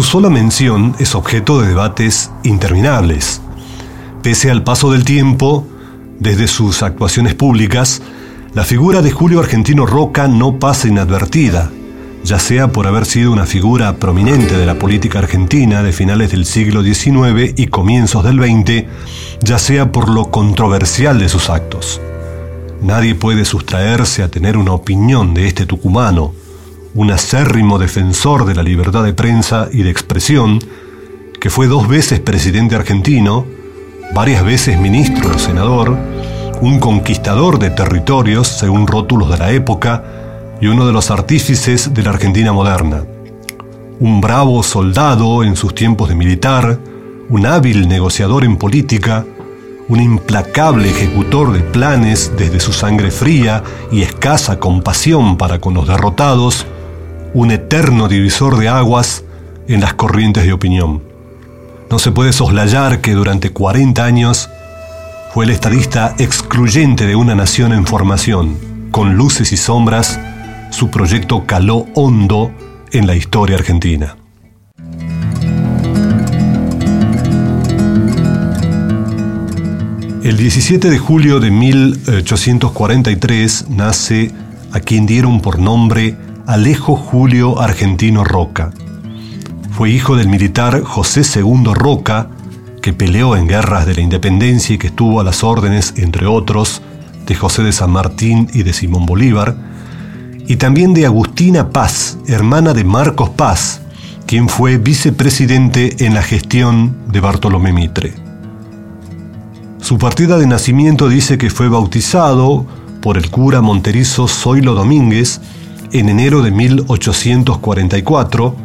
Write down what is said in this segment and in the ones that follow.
Su sola mención es objeto de debates interminables. Pese al paso del tiempo, desde sus actuaciones públicas, la figura de Julio Argentino Roca no pasa inadvertida, ya sea por haber sido una figura prominente de la política argentina de finales del siglo XIX y comienzos del XX, ya sea por lo controversial de sus actos. Nadie puede sustraerse a tener una opinión de este tucumano, un acérrimo defensor de la libertad de prensa y de expresión, que fue dos veces presidente argentino, varias veces ministro o senador, un conquistador de territorios según rótulos de la época y uno de los artífices de la Argentina moderna. Un bravo soldado en sus tiempos de militar, un hábil negociador en política, un implacable ejecutor de planes desde su sangre fría y escasa compasión para con los derrotados, un eterno divisor de aguas en las corrientes de opinión. No se puede soslayar que durante 40 años fue el estadista excluyente de una nación en formación. Con luces y sombras, su proyecto caló hondo en la historia argentina. El 17 de julio de 1843 nace a quien dieron por nombre Alejo Julio Argentino Roca. Fue hijo del militar José II Roca, que peleó en guerras de la independencia y que estuvo a las órdenes, entre otros, de José de San Martín y de Simón Bolívar, y también de Agustina Paz, hermana de Marcos Paz, quien fue vicepresidente en la gestión de Bartolomé Mitre. Su partida de nacimiento dice que fue bautizado por el cura monterizo Zoilo Domínguez en enero de 1844,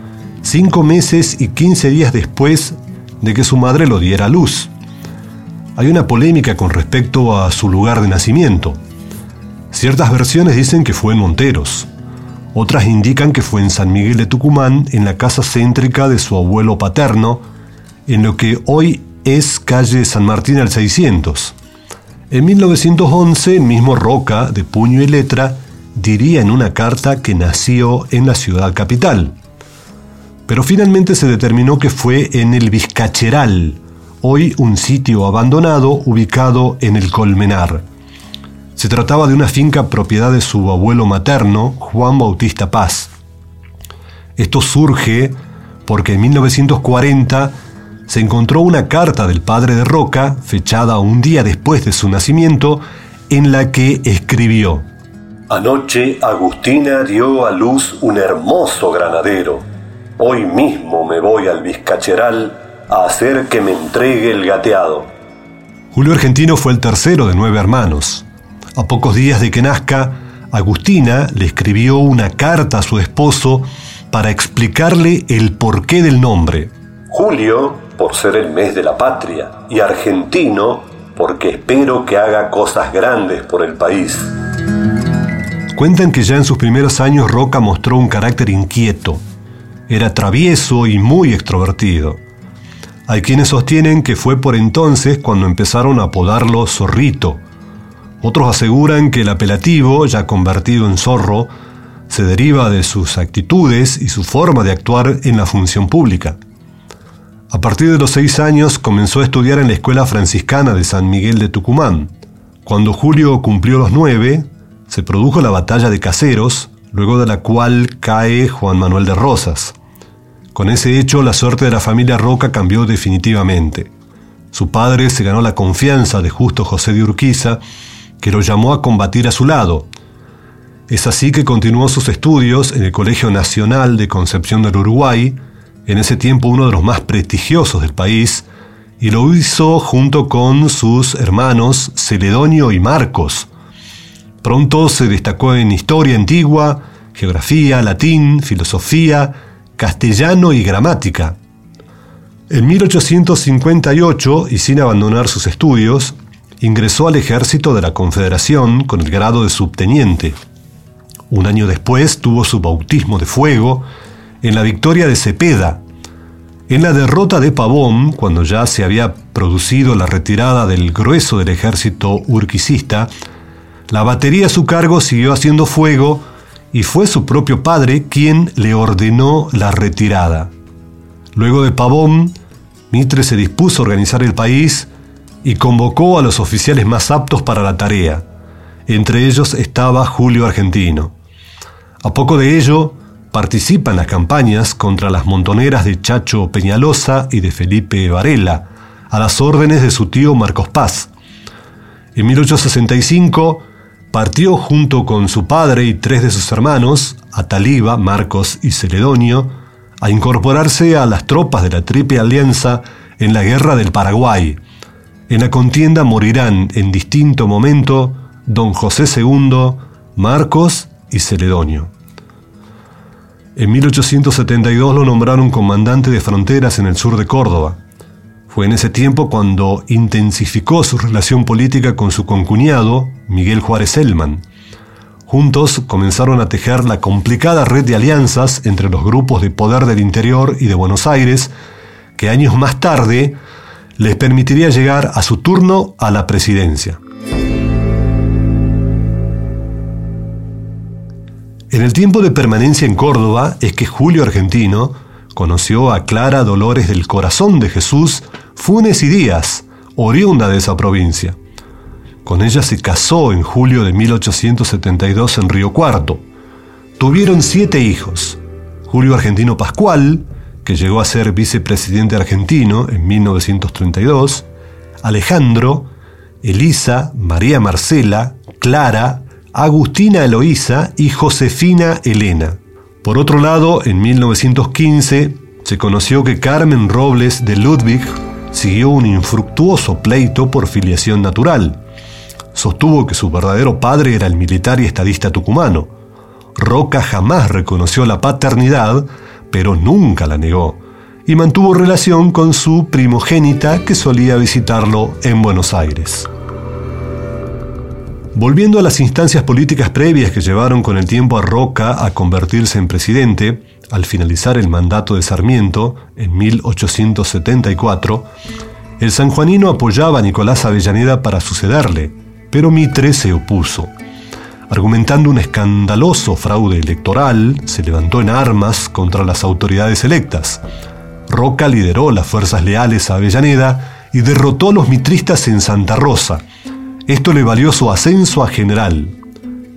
cinco meses y quince días después de que su madre lo diera a luz. Hay una polémica con respecto a su lugar de nacimiento. Ciertas versiones dicen que fue en Monteros, otras indican que fue en San Miguel de Tucumán, en la casa céntrica de su abuelo paterno, en lo que hoy es calle San Martín al 600. En 1911, el mismo Roca, de puño y letra, diría en una carta que nació en la ciudad capital. Pero finalmente se determinó que fue en el Vizcacheral, hoy un sitio abandonado ubicado en el Colmenar. Se trataba de una finca propiedad de su abuelo materno, Juan Bautista Paz. Esto surge porque en 1940 se encontró una carta del padre de Roca, fechada un día después de su nacimiento, en la que escribió, Anoche Agustina dio a luz un hermoso granadero. Hoy mismo me voy al Vizcacheral a hacer que me entregue el gateado. Julio Argentino fue el tercero de nueve hermanos. A pocos días de que nazca, Agustina le escribió una carta a su esposo para explicarle el porqué del nombre. Julio, por ser el mes de la patria, y argentino, porque espero que haga cosas grandes por el país. Cuentan que ya en sus primeros años Roca mostró un carácter inquieto. Era travieso y muy extrovertido. Hay quienes sostienen que fue por entonces cuando empezaron a apodarlo Zorrito. Otros aseguran que el apelativo, ya convertido en zorro, se deriva de sus actitudes y su forma de actuar en la función pública. A partir de los seis años comenzó a estudiar en la Escuela Franciscana de San Miguel de Tucumán. Cuando Julio cumplió los nueve, se produjo la batalla de Caseros, luego de la cual cae Juan Manuel de Rosas. Con ese hecho, la suerte de la familia Roca cambió definitivamente. Su padre se ganó la confianza de Justo José de Urquiza, que lo llamó a combatir a su lado. Es así que continuó sus estudios en el Colegio Nacional de Concepción del Uruguay, en ese tiempo uno de los más prestigiosos del país, y lo hizo junto con sus hermanos Celedonio y Marcos. Pronto se destacó en historia antigua, geografía, latín, filosofía, castellano y gramática. En 1858, y sin abandonar sus estudios, ingresó al ejército de la Confederación con el grado de subteniente. Un año después tuvo su bautismo de fuego en la victoria de Cepeda. En la derrota de Pavón, cuando ya se había producido la retirada del grueso del ejército urquicista, la batería a su cargo siguió haciendo fuego y fue su propio padre quien le ordenó la retirada. Luego de Pavón, Mitre se dispuso a organizar el país y convocó a los oficiales más aptos para la tarea. Entre ellos estaba Julio Argentino. A poco de ello, participa en las campañas contra las montoneras de Chacho Peñalosa y de Felipe Varela, a las órdenes de su tío Marcos Paz. En 1865 partió junto con su padre y tres de sus hermanos, Ataliba, Marcos y Celedonio, a incorporarse a las tropas de la Triple Alianza en la Guerra del Paraguay. En la contienda morirán en distinto momento don José II, Marcos y Celedonio. En 1872 lo nombraron comandante de fronteras en el sur de Córdoba. Fue en ese tiempo cuando intensificó su relación política con su concuñado, Miguel Juárez Elman. Juntos comenzaron a tejer la complicada red de alianzas entre los grupos de poder del interior y de Buenos Aires, que años más tarde les permitiría llegar a su turno a la presidencia. En el tiempo de permanencia en Córdoba es que Julio Argentino conoció a Clara Dolores del Corazón de Jesús Funes y Díaz, oriunda de esa provincia. Con ella se casó en julio de 1872 en Río Cuarto. Tuvieron siete hijos. Julio Argentino Pascual, que llegó a ser vicepresidente argentino en 1932, Alejandro, Elisa, María Marcela, Clara, Agustina Eloísa y Josefina Elena. Por otro lado, en 1915 se conoció que Carmen Robles de Ludwig siguió un infructuoso pleito por filiación natural. Sostuvo que su verdadero padre era el militar y estadista tucumano. Roca jamás reconoció la paternidad, pero nunca la negó, y mantuvo relación con su primogénita que solía visitarlo en Buenos Aires. Volviendo a las instancias políticas previas que llevaron con el tiempo a Roca a convertirse en presidente, al finalizar el mandato de Sarmiento en 1874, el sanjuanino apoyaba a Nicolás Avellaneda para sucederle, pero Mitre se opuso. Argumentando un escandaloso fraude electoral, se levantó en armas contra las autoridades electas. Roca lideró las fuerzas leales a Avellaneda y derrotó a los mitristas en Santa Rosa, esto le valió su ascenso a general.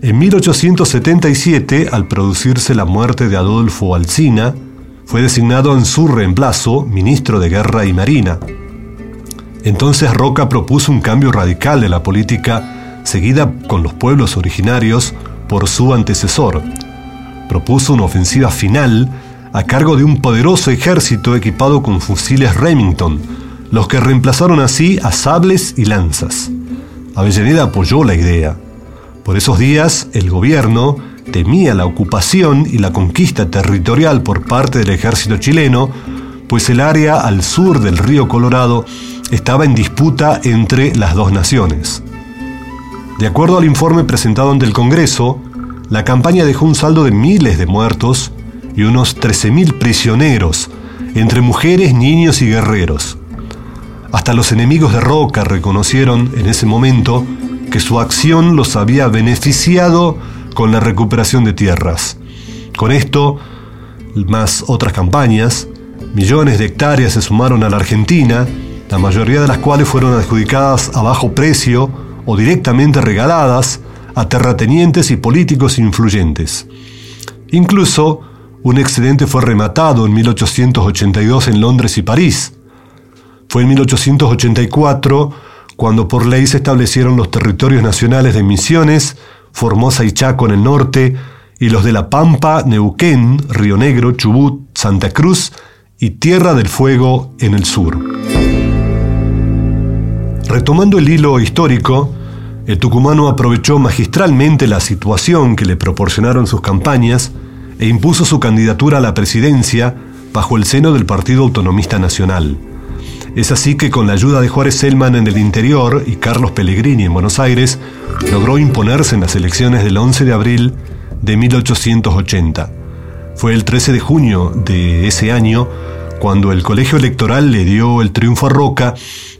En 1877, al producirse la muerte de Adolfo Alsina, fue designado en su reemplazo ministro de Guerra y Marina. Entonces Roca propuso un cambio radical de la política seguida con los pueblos originarios por su antecesor. Propuso una ofensiva final a cargo de un poderoso ejército equipado con fusiles Remington, los que reemplazaron así a sables y lanzas. Avellaneda apoyó la idea. Por esos días, el gobierno temía la ocupación y la conquista territorial por parte del ejército chileno, pues el área al sur del río Colorado estaba en disputa entre las dos naciones. De acuerdo al informe presentado ante el Congreso, la campaña dejó un saldo de miles de muertos y unos 13.000 prisioneros, entre mujeres, niños y guerreros. Hasta los enemigos de Roca reconocieron en ese momento que su acción los había beneficiado con la recuperación de tierras. Con esto, más otras campañas, millones de hectáreas se sumaron a la Argentina, la mayoría de las cuales fueron adjudicadas a bajo precio o directamente regaladas a terratenientes y políticos influyentes. Incluso, un excedente fue rematado en 1882 en Londres y París, fue en 1884 cuando por ley se establecieron los territorios nacionales de Misiones, Formosa y Chaco en el norte, y los de La Pampa, Neuquén, Río Negro, Chubut, Santa Cruz y Tierra del Fuego en el sur. Retomando el hilo histórico, el tucumano aprovechó magistralmente la situación que le proporcionaron sus campañas e impuso su candidatura a la presidencia bajo el seno del Partido Autonomista Nacional. Es así que con la ayuda de Juárez Selman en el interior y Carlos Pellegrini en Buenos Aires, logró imponerse en las elecciones del 11 de abril de 1880. Fue el 13 de junio de ese año cuando el colegio electoral le dio el triunfo a Roca,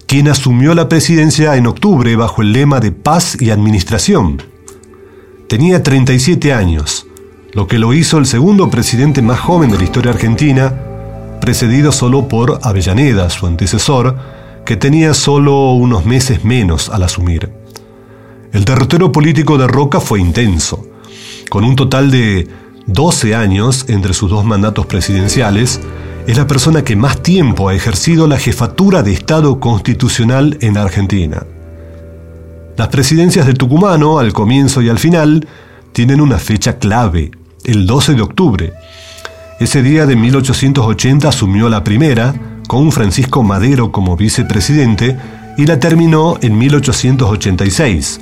quien asumió la presidencia en octubre bajo el lema de paz y administración. Tenía 37 años, lo que lo hizo el segundo presidente más joven de la historia argentina, precedido solo por Avellaneda, su antecesor, que tenía solo unos meses menos al asumir. El derrotero político de Roca fue intenso. Con un total de 12 años entre sus dos mandatos presidenciales, es la persona que más tiempo ha ejercido la jefatura de Estado constitucional en Argentina. Las presidencias del tucumano, al comienzo y al final, tienen una fecha clave, el 12 de octubre. Ese día de 1880 asumió la primera, con Francisco Madero como vicepresidente, y la terminó en 1886.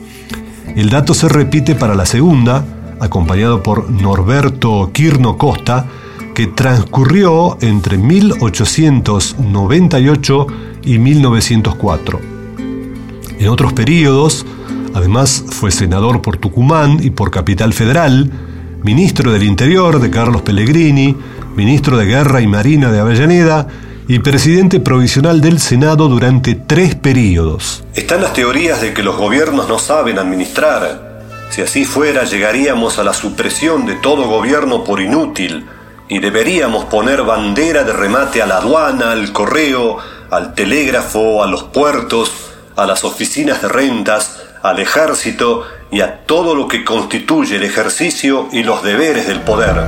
El dato se repite para la segunda, acompañado por Norberto Quirno Costa, que transcurrió entre 1898 y 1904. En otros periodos, además fue senador por Tucumán y por Capital Federal, ministro del Interior de Carlos Pellegrini, ministro de Guerra y Marina de Avellaneda y presidente provisional del Senado durante tres periodos. Están las teorías de que los gobiernos no saben administrar. Si así fuera, llegaríamos a la supresión de todo gobierno por inútil, y deberíamos poner bandera de remate a la aduana, al correo, al telégrafo, a los puertos, a las oficinas de rentas, al ejército y a todo lo que constituye el ejercicio y los deberes del poder.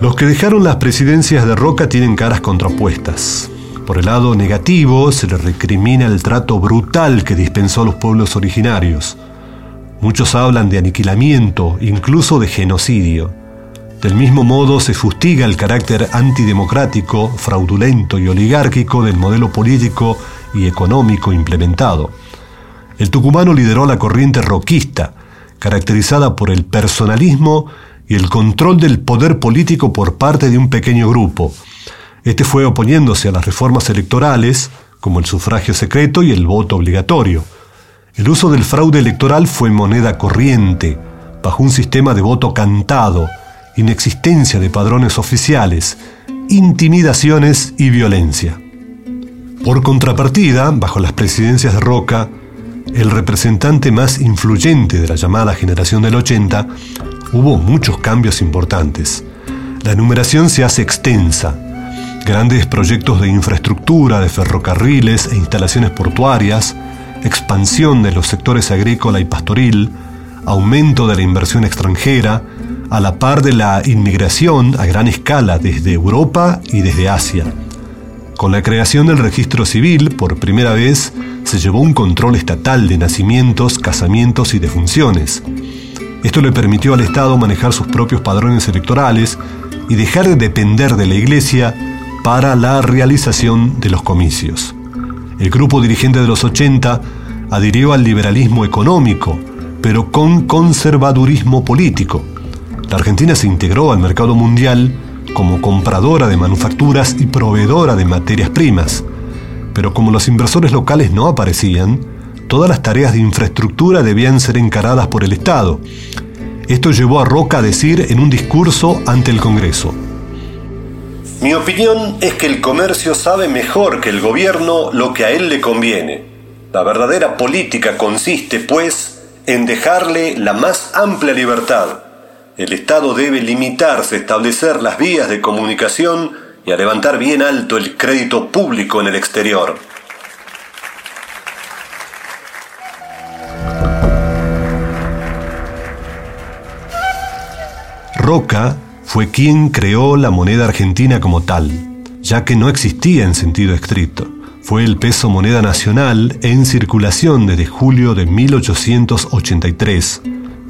Los que dejaron las presidencias de Roca tienen caras contrapuestas. Por el lado negativo se le recrimina el trato brutal que dispensó a los pueblos originarios. Muchos hablan de aniquilamiento, incluso de genocidio. Del mismo modo se fustiga el carácter antidemocrático, fraudulento y oligárquico del modelo político y económico implementado. El tucumano lideró la corriente roquista, caracterizada por el personalismo y el control del poder político por parte de un pequeño grupo. Este fue oponiéndose a las reformas electorales, como el sufragio secreto y el voto obligatorio. El uso del fraude electoral fue moneda corriente, bajo un sistema de voto cantado, inexistencia de padrones oficiales, intimidaciones y violencia. Por contrapartida, bajo las presidencias de Roca, el representante más influyente de la llamada generación del 80, hubo muchos cambios importantes. La enumeración se hace extensa. Grandes proyectos de infraestructura, de ferrocarriles e instalaciones portuarias, expansión de los sectores agrícola y pastoril, aumento de la inversión extranjera, a la par de la inmigración a gran escala desde Europa y desde Asia. Con la creación del registro civil, por primera vez, se llevó un control estatal de nacimientos, casamientos y defunciones. Esto le permitió al Estado manejar sus propios padrones electorales y dejar de depender de la Iglesia para la realización de los comicios. El grupo dirigente de los 80 adhirió al liberalismo económico, pero con conservadurismo político. La Argentina se integró al mercado mundial como compradora de manufacturas y proveedora de materias primas, pero como los inversores locales no aparecían, todas las tareas de infraestructura debían ser encaradas por el Estado. Esto llevó a Roca a decir en un discurso ante el Congreso. Mi opinión es que el comercio sabe mejor que el gobierno lo que a él le conviene. La verdadera política consiste, pues, en dejarle la más amplia libertad el Estado debe limitarse a establecer las vías de comunicación y a levantar bien alto el crédito público en el exterior. Roca fue quien creó la moneda argentina como tal, ya que no existía en sentido estricto. fue el peso moneda nacional en circulación desde julio de 1883.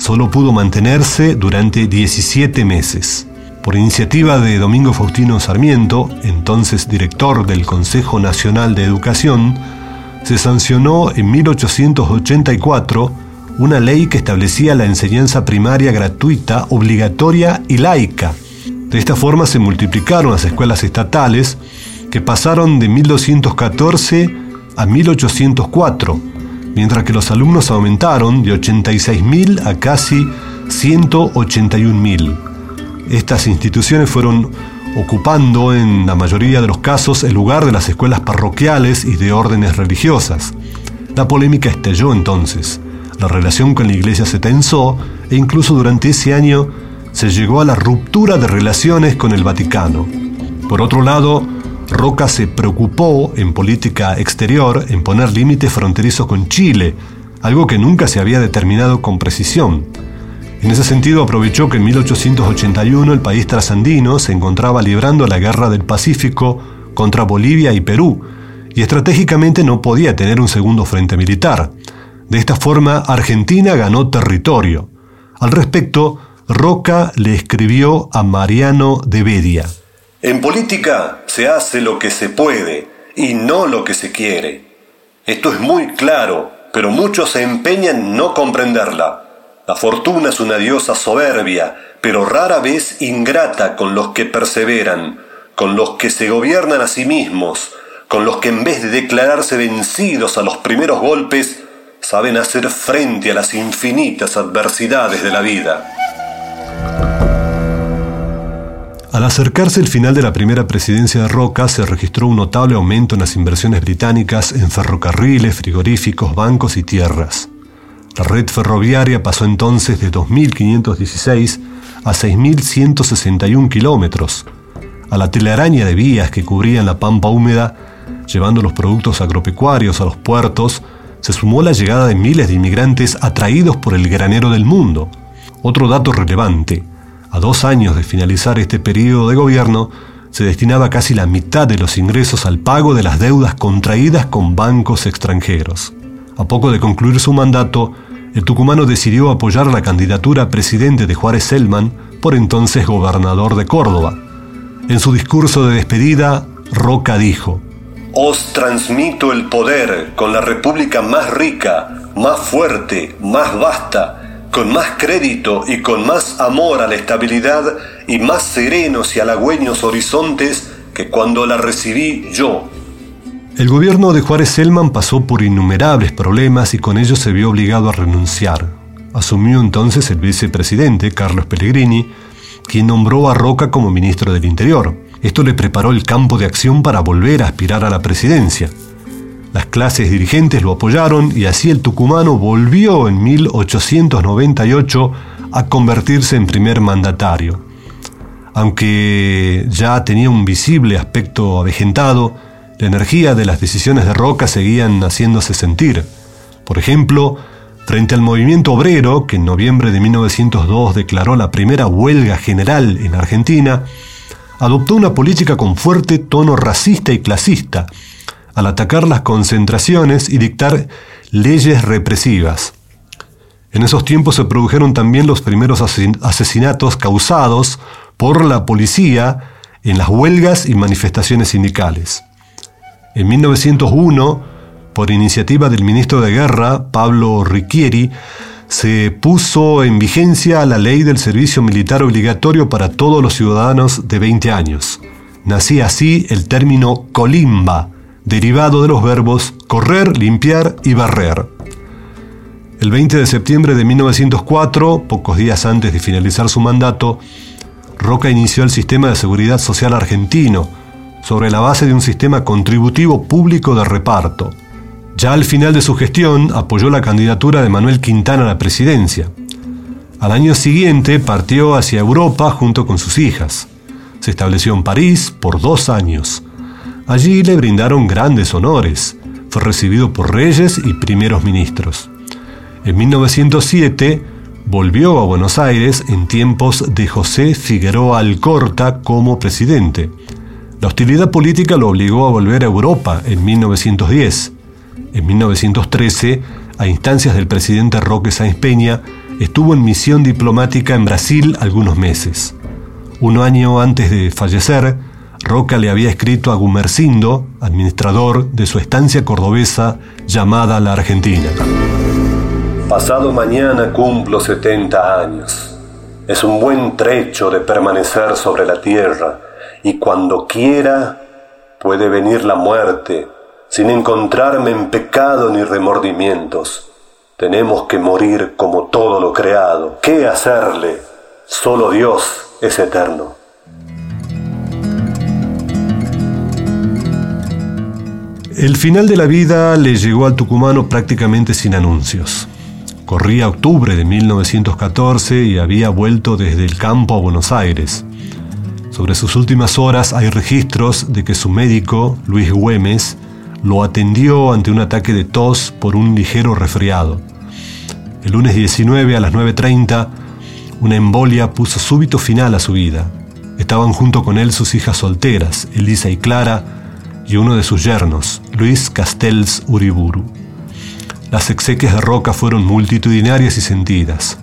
Solo pudo mantenerse durante 17 meses. Por iniciativa de Domingo Faustino Sarmiento, entonces director del Consejo Nacional de Educación, se sancionó en 1884 una ley que establecía la enseñanza primaria gratuita, obligatoria y laica. De esta forma se multiplicaron las escuelas estatales, que pasaron de 1214 a 1804, mientras que los alumnos aumentaron de 86.000 a casi 181.000. Estas instituciones fueron ocupando en la mayoría de los casos el lugar de las escuelas parroquiales y de órdenes religiosas. La polémica estalló entonces, la relación con la iglesia se tensó e incluso durante ese año se llegó a la ruptura de relaciones con el Vaticano. Por otro lado, Roca se preocupó en política exterior en poner límites fronterizos con Chile, algo que nunca se había determinado con precisión. En ese sentido aprovechó que en 1881 el país trasandino se encontraba librando la guerra del Pacífico contra Bolivia y Perú, y estratégicamente no podía tener un segundo frente militar. De esta forma, Argentina ganó territorio. Al respecto, Roca le escribió a Mariano de Bedia. En política se hace lo que se puede y no lo que se quiere. Esto es muy claro, pero muchos se empeñan en no comprenderla. La fortuna es una diosa soberbia, pero rara vez ingrata con los que perseveran, con los que se gobiernan a sí mismos, con los que en vez de declararse vencidos a los primeros golpes, saben hacer frente a las infinitas adversidades de la vida. Al acercarse el final de la primera presidencia de Roca, se registró un notable aumento en las inversiones británicas en ferrocarriles, frigoríficos, bancos y tierras. La red ferroviaria pasó entonces de 2.516 a 6.161 kilómetros, a la telaraña de vías que cubrían la pampa húmeda, llevando los productos agropecuarios a los puertos, se sumó la llegada de miles de inmigrantes atraídos por el granero del mundo. Otro dato relevante, a dos años de finalizar este periodo de gobierno, se destinaba casi la mitad de los ingresos al pago de las deudas contraídas con bancos extranjeros. A poco de concluir su mandato, el tucumano decidió apoyar la candidatura a presidente de Juárez Selman, por entonces gobernador de Córdoba. En su discurso de despedida, Roca dijo, Os transmito el poder con la república más rica, más fuerte, más vasta, con más crédito y con más amor a la estabilidad y más serenos y halagüeños horizontes que cuando la recibí yo, el gobierno de Juárez Selman pasó por innumerables problemas y con ello se vio obligado a renunciar. Asumió entonces el vicepresidente, Carlos Pellegrini, quien nombró a Roca como ministro del Interior. Esto le preparó el campo de acción para volver a aspirar a la presidencia. Las clases dirigentes lo apoyaron y así el tucumano volvió en 1898 a convertirse en primer mandatario. Aunque ya tenía un visible aspecto avejentado, la energía de las decisiones de Roca seguían haciéndose sentir. Por ejemplo, frente al movimiento obrero, que en noviembre de 1902 declaró la primera huelga general en Argentina, adoptó una política con fuerte tono racista y clasista, al atacar las concentraciones y dictar leyes represivas. En esos tiempos se produjeron también los primeros asesinatos causados por la policía en las huelgas y manifestaciones sindicales. En 1901, por iniciativa del ministro de Guerra, Pablo Ricchieri, se puso en vigencia la ley del servicio militar obligatorio para todos los ciudadanos de 20 años. Nacía así el término colimba, derivado de los verbos correr, limpiar y barrer. El 20 de septiembre de 1904, pocos días antes de finalizar su mandato, Roca inició el sistema de seguridad social argentino, sobre la base de un sistema contributivo público de reparto. Ya al final de su gestión apoyó la candidatura de Manuel Quintana a la presidencia. Al año siguiente partió hacia Europa junto con sus hijas. Se estableció en París por dos años. Allí le brindaron grandes honores. Fue recibido por reyes y primeros ministros. En 1907 volvió a Buenos Aires en tiempos de José Figueroa Alcorta como presidente. La hostilidad política lo obligó a volver a Europa en 1910. En 1913, a instancias del presidente Roque Sáenz Peña, estuvo en misión diplomática en Brasil algunos meses. Un año antes de fallecer, Roca le había escrito a Gumercindo, administrador de su estancia cordobesa llamada La Argentina. Pasado mañana cumplo 70 años. Es un buen trecho de permanecer sobre la tierra y cuando quiera puede venir la muerte sin encontrarme en pecado ni remordimientos. Tenemos que morir como todo lo creado. ¿Qué hacerle? Solo Dios es eterno. El final de la vida le llegó al tucumano prácticamente sin anuncios. Corría octubre de 1914 y había vuelto desde el campo a Buenos Aires. Sobre sus últimas horas hay registros de que su médico, Luis Güemes, lo atendió ante un ataque de tos por un ligero resfriado. El lunes 19 a las 9.30, una embolia puso súbito final a su vida. Estaban junto con él sus hijas solteras, Elisa y Clara, y uno de sus yernos, Luis Castells Uriburu. Las exequias de Roca fueron multitudinarias y sentidas.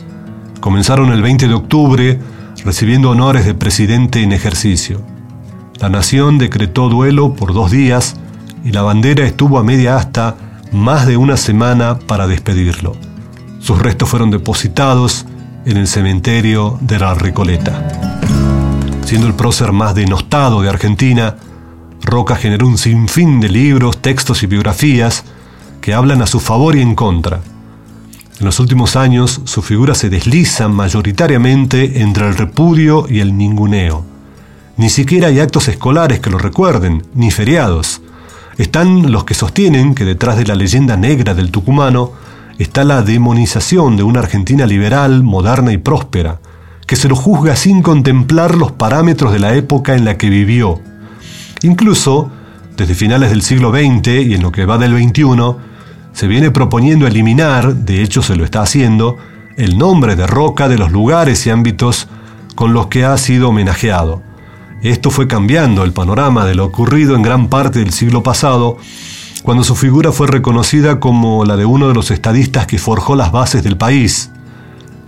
Comenzaron el 20 de octubre, recibiendo honores de presidente en ejercicio. La nación decretó duelo por dos días y la bandera estuvo a media asta más de una semana para despedirlo. Sus restos fueron depositados en el cementerio de la Recoleta. Siendo el prócer más denostado de Argentina, Roca generó un sinfín de libros, textos y biografías que hablan a su favor y en contra. En los últimos años, su figura se desliza mayoritariamente entre el repudio y el ninguneo. Ni siquiera hay actos escolares que lo recuerden, ni feriados. Están los que sostienen que detrás de la leyenda negra del tucumano está la demonización de una Argentina liberal, moderna y próspera, que se lo juzga sin contemplar los parámetros de la época en la que vivió Incluso, desde finales del siglo XX y en lo que va del XXI, se viene proponiendo eliminar, de hecho se lo está haciendo, el nombre de Roca de los lugares y ámbitos con los que ha sido homenajeado. Esto fue cambiando el panorama de lo ocurrido en gran parte del siglo pasado, cuando su figura fue reconocida como la de uno de los estadistas que forjó las bases del país.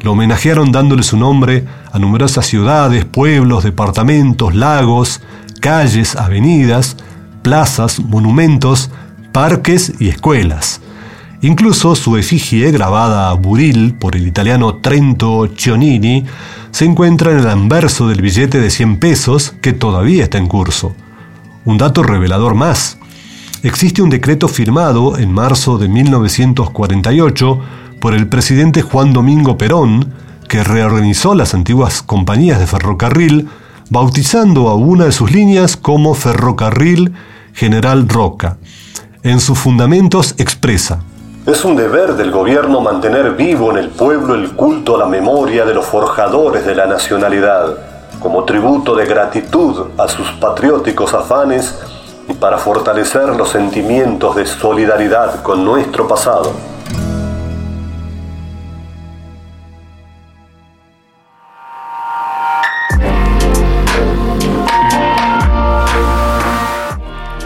Lo homenajearon dándole su nombre a numerosas ciudades, pueblos, departamentos, lagos, calles, avenidas, plazas, monumentos, parques y escuelas. Incluso su efigie, grabada a buril por el italiano Trento Cionini, se encuentra en el anverso del billete de 100 pesos que todavía está en curso. Un dato revelador más. Existe un decreto firmado en marzo de 1948 por el presidente Juan Domingo Perón que reorganizó las antiguas compañías de ferrocarril bautizando a una de sus líneas como Ferrocarril General Roca. En sus fundamentos expresa, es un deber del gobierno mantener vivo en el pueblo el culto a la memoria de los forjadores de la nacionalidad, como tributo de gratitud a sus patrióticos afanes y para fortalecer los sentimientos de solidaridad con nuestro pasado.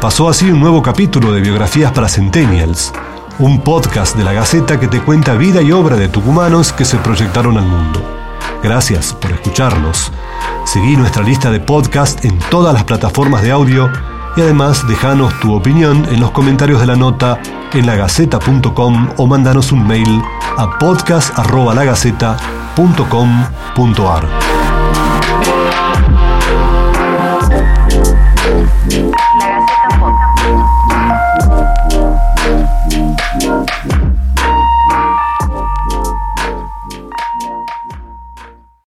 Pasó así un nuevo capítulo de Biografías para Centennials, un podcast de la Gaceta que te cuenta vida y obra de tucumanos que se proyectaron al mundo. Gracias por escucharnos. Seguí nuestra lista de podcast en todas las plataformas de audio y además déjanos tu opinión en los comentarios de la nota en lagaceta.com o mandanos un mail a podcast.lagaceta.com.ar.